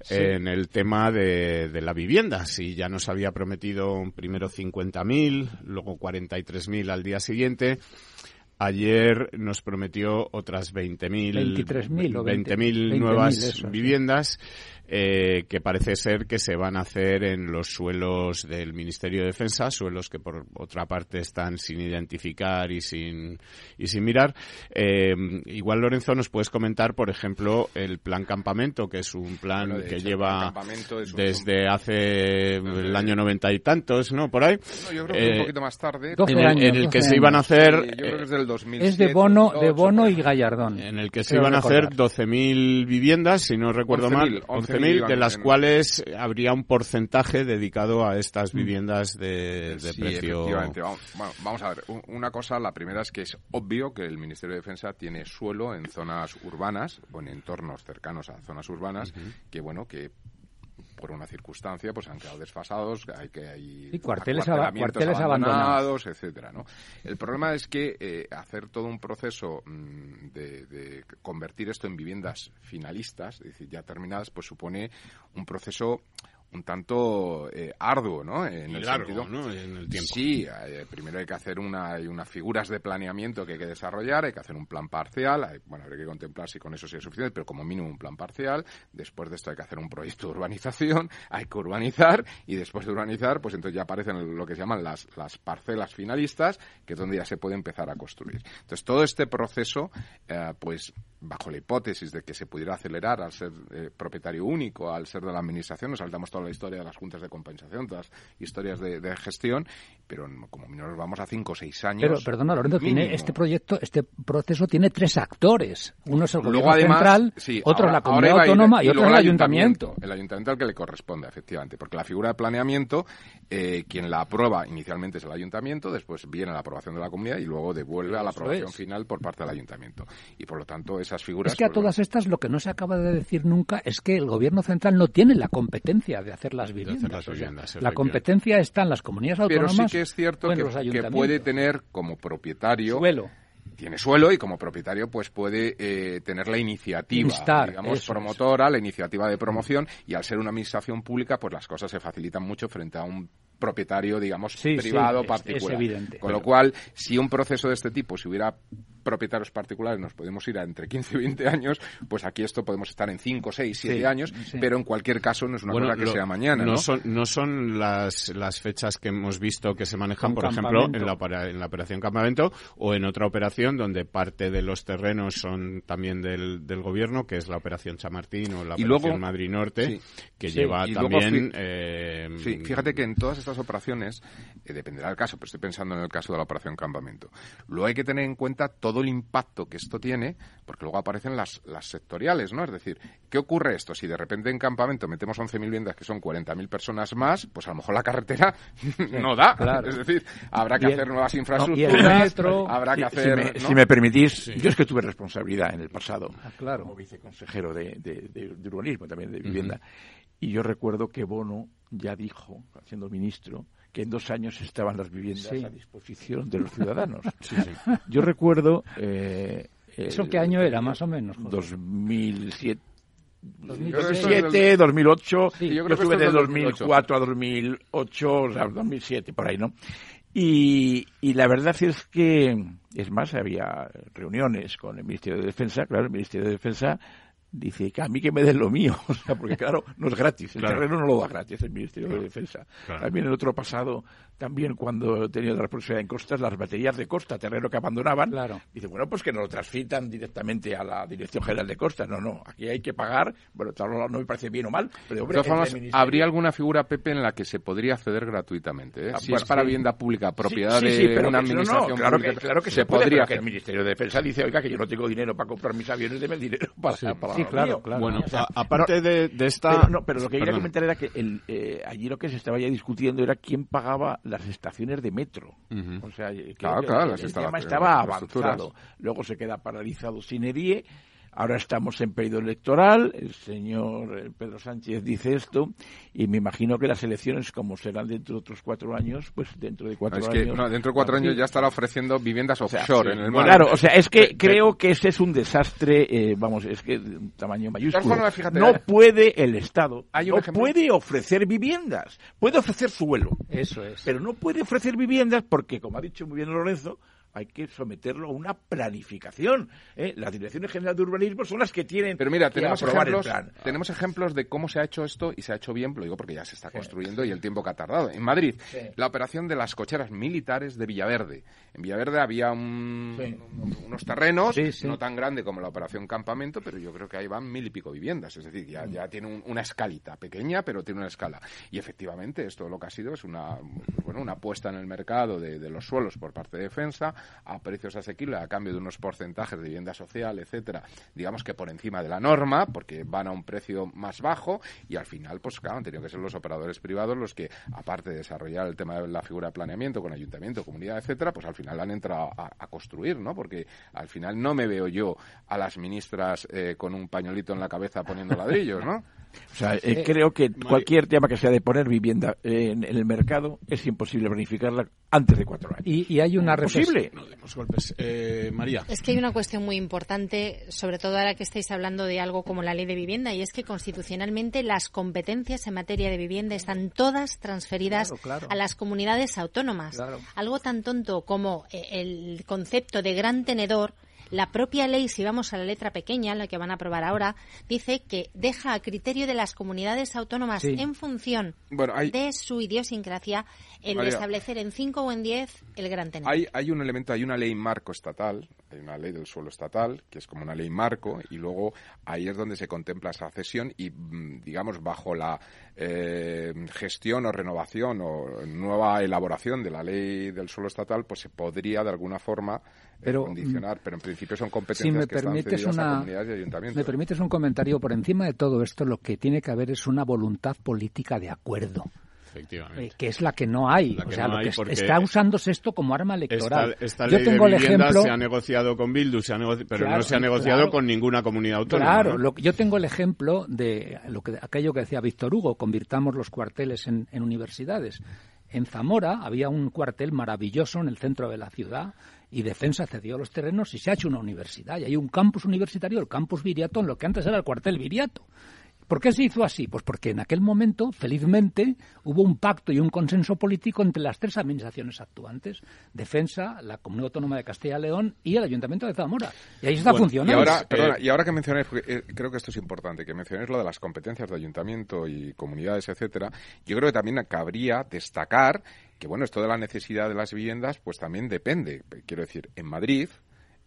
en el tema de, la vivienda. Si ya nos había prometido primero 50.000, luego 43.000 al día siguiente. Ayer nos prometió otras 20.000 20.000 nuevas viviendas eh, que parece ser que se van a hacer en los suelos del Ministerio de Defensa, suelos que por otra parte están sin identificar y sin, y sin mirar. Eh, igual, Lorenzo, nos puedes comentar, por ejemplo, el plan campamento, que es un plan que lleva desde hace el año noventa y tantos, ¿no? Por ahí. yo creo que un eh, poquito más tarde. En, el, que se iban a hacer. yo creo que es del 2007, Es de Bono, de Bono y Gallardón. En el que se iban a hacer 12.000 viviendas, si no recuerdo mal de las cuales habría un porcentaje dedicado a estas mm. viviendas de, precio. Efectivamente. Vamos, a ver. Una cosa, la primera es que es obvio que el Ministerio de Defensa tiene suelo en zonas urbanas o en entornos cercanos a zonas urbanas que, bueno, que por una circunstancia pues han quedado desfasados, hay que hay cuarteles, abandonados, etcétera, ¿no? El problema es que eh, hacer todo un proceso mm, de, de, convertir esto en viviendas finalistas, es decir, ya terminadas, pues supone un proceso un tanto eh, arduo, ¿no? En el sentido, ¿no? En el tiempo. Sí, eh, primero hay que hacer una, hay unas figuras de planeamiento que hay que desarrollar, hay que hacer un plan parcial, hay, bueno, habría que contemplar si con eso es suficiente, pero como mínimo un plan parcial. Después de esto hay que hacer un proyecto de urbanización, hay que urbanizar y después de urbanizar, pues entonces ya aparecen lo que se llaman las, las parcelas finalistas, que es donde ya se puede empezar a construir. Entonces todo este proceso, eh, pues bajo la hipótesis de que se pudiera acelerar al ser propietario único, al ser de la administración, nos saltamos todo la historia de las juntas de compensación, todas las historias de, gestión, pero como nos vamos a cinco o seis años. Pero, perdona, Lorenzo, tiene este proyecto, este proceso tiene tres actores. Uno es el gobierno central, otro es la comunidad autónoma y, otro es el ayuntamiento. El ayuntamiento al que le corresponde, efectivamente, porque la figura de planeamiento, eh, quien la aprueba inicialmente es el ayuntamiento, después viene la aprobación de la comunidad y luego devuelve a la aprobación final por parte del ayuntamiento. Y por lo tanto, esas figuras. Es que a todas estas lo que no se acaba de decir nunca es que el gobierno central no tiene la competencia de hacer las viviendas. la competencia está en las comunidades autónomas. Pero sí que es cierto que, puede tener como propietario suelo tiene suelo y como propietario pues puede eh, tener la iniciativa, digamos, promotora, la iniciativa de promoción y al ser una administración pública pues las cosas se facilitan mucho frente a un propietario, digamos, privado, particular. evidente. Con lo cual, si un proceso de este tipo se hubiera propietarios particulares nos podemos ir a entre 15 y 20 años, pues aquí esto podemos estar en 5, 6, 7 años, pero en cualquier caso no es una cosa que sea mañana. No, Son, no son las, las fechas que hemos visto que se manejan, por ejemplo, en la, en la operación Campamento o en otra operación donde parte de los terrenos son también del, del gobierno, que es la operación Chamartín o la operación Madrid Norte, que lleva también... Eh, sí, fíjate que en todas estas operaciones, eh, dependerá del caso, pero estoy pensando en el caso de la operación Campamento. Luego hay que tener en cuenta todo el impacto que esto tiene, porque luego aparecen las, las sectoriales, ¿no? Es decir, ¿qué ocurre esto? Si de repente en Campamento metemos 11.000 viviendas, que son 40.000 personas más, pues a lo mejor la carretera no da. Es decir, habrá que hacer nuevas infraestructuras, habrá que hacer... Si me, permitís, yo es que tuve responsabilidad en el pasado ah, como viceconsejero de, de, urbanismo, también de vivienda, y yo recuerdo que Bono ya dijo, siendo ministro, que en dos años estaban las viviendas a disposición de los ciudadanos. Yo recuerdo... Eh, ¿Eso qué año era, más o menos? 2007. 2007, 2008, yo, yo estuve de 2004 a 2008, o sea, 2007, por ahí, ¿no? Y, y la verdad es que, es más, había reuniones con el Ministerio de Defensa, claro, el Ministerio de Defensa dice que a mí que me den lo mío, o sea, porque claro, no es gratis, el terreno no lo da gratis el Ministerio de Defensa. También en otro pasado, también cuando he tenido la responsabilidad en costas, las baterías de costa, terreno que abandonaban, dice, bueno, pues que nos lo transfitan directamente a la Dirección General de Costas. No, no, aquí hay que pagar, bueno, no me parece bien o mal, pero hombre, de todas formas, ¿habría alguna figura, Pepe, en la que se podría acceder gratuitamente? ¿eh? Ah, si es para vivienda pública, propiedad de una administración claro pública, que, claro que se, podría, que el Ministerio de Defensa dice, oiga, que yo no tengo dinero para comprar mis aviones, deme el dinero para, para Sí, claro, claro. Bueno, aparte de, esta... Pero, no, pero lo que quería comentar era que el, eh, allí lo que se estaba ya discutiendo era quién pagaba las estaciones de metro. O sea, que claro, claro, el, tema estaba avanzado. Luego se queda paralizado sin edie Ahora estamos en periodo electoral, el señor eh, Pedro Sánchez dice esto, y me imagino que las elecciones, como serán dentro de otros cuatro años, pues dentro de cuatro años. no, dentro de cuatro años ya estará ofreciendo viviendas offshore en el mar. Claro, o sea, es que creo que ese es un desastre, eh, vamos, es que de un tamaño mayúsculo. no eh, puede el Estado, no puede ofrecer viviendas, puede ofrecer suelo. Eso es. Pero no puede ofrecer viviendas porque, como ha dicho muy bien Lorenzo, hay que someterlo a una planificación. ¿eh? Las direcciones generales de urbanismo son las que tienen Pero mira, tenemos ejemplos, tenemos ejemplos de cómo se ha hecho esto y se ha hecho bien, lo digo porque ya se está construyendo y el tiempo que ha tardado. En Madrid, la operación de las cocheras militares de Villaverde. En Villaverde había unos terrenos, no tan grande como la operación Campamento, pero yo creo que ahí van mil y pico viviendas. Es decir, ya, ya tiene una escalita pequeña, pero tiene una escala. Y efectivamente, esto lo que ha sido es una, bueno, una apuesta en el mercado de, de los suelos por parte de defensa a precios asequibles a cambio de unos porcentajes de vivienda social, etcétera, digamos que por encima de la norma, porque van a un precio más bajo y al final, pues claro, han tenido que ser los operadores privados los que, aparte de desarrollar el tema de la figura de planeamiento con ayuntamiento, comunidad, etcétera, pues al final han entrado a, construir, ¿no? Porque al final no me veo yo a las ministras eh, con un pañuelito en la cabeza poniendo ladrillos, ¿no? O sea, eh, creo que cualquier tema que sea de poner vivienda en, el mercado es imposible planificarla antes de cuatro años. Y, hay una posible. Eh, María. Es que hay una cuestión muy importante, sobre todo ahora que estáis hablando de algo como la ley de vivienda, y es que constitucionalmente las competencias en materia de vivienda están todas transferidas a las comunidades autónomas. Algo tan tonto como eh, el concepto de gran tenedor la propia ley, si vamos a la letra pequeña, la que van a aprobar ahora, dice que deja a criterio de las comunidades autónomas en función de su idiosincrasia el establecer en cinco o en diez el gran tenedor. Hay, hay un elemento, hay una ley marco estatal, hay una ley del suelo estatal, que es como una ley marco, y luego ahí es donde se contempla esa cesión y, mm, digamos, bajo la eh, gestión o renovación o nueva elaboración de la ley del suelo estatal, pues se podría de alguna forma pero, condicionar, pero en principio son competencias me que permites están una, a comunidades y ayuntamientos. Me permites un comentario por encima de todo esto, lo que tiene que haber es una voluntad política de acuerdo. Efectivamente. que es la que no hay. o sea, lo que está usándose esto como arma electoral. Esta, Yo tengo el ejemplo. Se ha negociado con Bildu, se ha pero no se ha negociado con ninguna comunidad autónoma. Claro, lo, yo tengo el ejemplo de lo que, aquello que decía Víctor Hugo: convirtamos los cuarteles en universidades. En Zamora había un cuartel maravilloso en el centro de la ciudad y Defensa cedió los terrenos y se ha hecho una universidad. Y hay un campus universitario, el campus Viriato, en lo que antes era el cuartel Viriato. ¿Por qué se hizo así? Pues porque en aquel momento, felizmente, hubo un pacto y un consenso político entre las tres administraciones actuantes, Defensa, la Comunidad Autónoma de Castilla y León y el Ayuntamiento de Zamora. Y ahí está funcionando. Y ahora, perdona, y ahora que mencioné, eh, creo que esto es importante, que mencionéis lo de las competencias de ayuntamiento y comunidades, etcétera, yo creo que también cabría destacar que, bueno, esto de la necesidad de las viviendas, pues también depende. Quiero decir, en Madrid,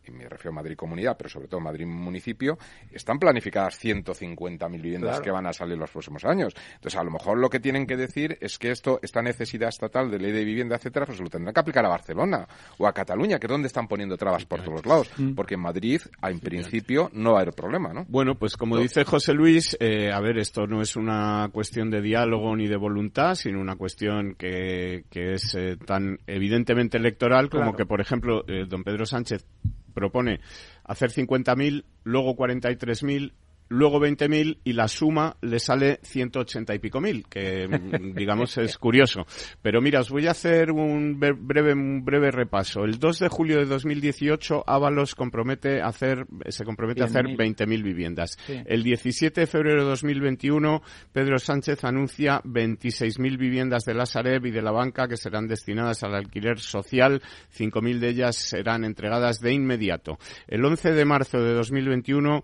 y me refiero a Madrid Comunidad, pero sobre todo Madrid Municipio, están planificadas 150.000 viviendas que van a salir los próximos años. Entonces, a lo mejor lo que tienen que decir es que esto, esta necesidad estatal de ley de vivienda, etcétera, pues lo tendrán que aplicar a Barcelona o a Cataluña, que es donde están poniendo trabas por todos lados. Porque en Madrid, en principio, no va a haber problema, ¿no? Bueno, pues como dice José Luis, eh, a ver, esto no es una cuestión de diálogo ni de voluntad, sino una cuestión que, que es eh, tan evidentemente electoral como que, por ejemplo, eh, don Pedro Sánchez propone hacer 50.000, luego 43.000, luego 20.000 y la suma le sale 180 y pico mil, que mm, digamos es curioso. Pero mira, os voy a hacer un breve, un breve repaso. El 2 de julio de 2018, Ábalos compromete a hacer, se compromete a hacer 20.000 viviendas. El 17 de febrero de 2021, Pedro Sánchez anuncia 26.000 viviendas de la Sareb y de la banca que serán destinadas al alquiler social. 5.000 de ellas serán entregadas de inmediato. El 11 de marzo de 2021,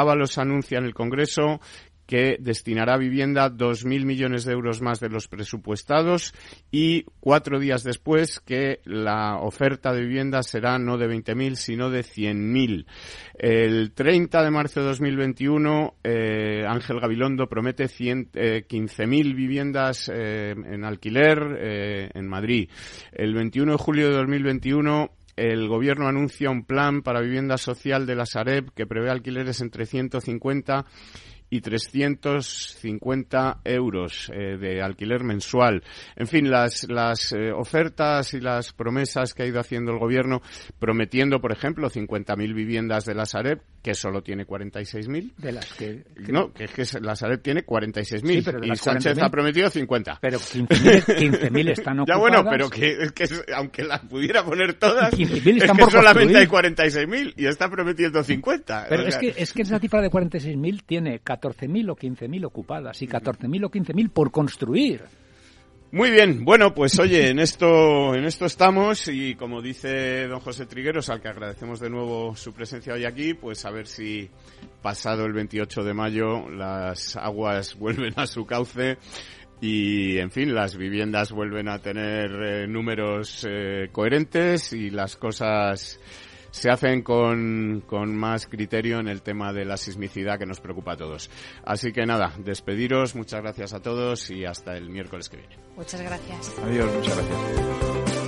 Ábalos anuncia en el Congreso que destinará a vivienda 2.000 millones de euros más de los presupuestados y cuatro días después que la oferta de vivienda será no de 20.000 sino de 100.000. El 30 de marzo de 2021 eh, Ángel Gabilondo promete 15.000 eh, viviendas eh, en alquiler en Madrid. El 21 de julio de 2021 el gobierno anuncia un plan para vivienda social de la Sareb que prevé alquileres entre 150 y 350 euros eh, de alquiler mensual. En fin, las, eh, ofertas y las promesas que ha ido haciendo el gobierno, prometiendo, por ejemplo, 50.000 viviendas de la Sareb, que solo tiene 46.000. De las que, No, que es que la Sareb tiene 46.000 y Sánchez ha prometido 50. Pero 15.000 están ocupadas. Ya bueno, pero que, que aunque las pudiera poner todas, es que solamente hay 46.000 y está prometiendo 50. Pero es, que, es que esa cifra de 46.000 tiene 14.000 o 15.000 ocupadas y 14.000 o 15.000 por construir. Muy bien, bueno, pues oye, en esto, en esto estamos y como dice don José Trigueros, al que agradecemos de nuevo su presencia hoy aquí, pues a ver si pasado el 28 de mayo las aguas vuelven a su cauce y, en fin, las viviendas vuelven a tener eh, números eh, coherentes y las cosas se hacen con, con más criterio en el tema de la sismicidad que nos preocupa a todos. Así que nada, despediros, muchas gracias a todos y hasta el miércoles que viene. Muchas gracias. Adiós, muchas gracias.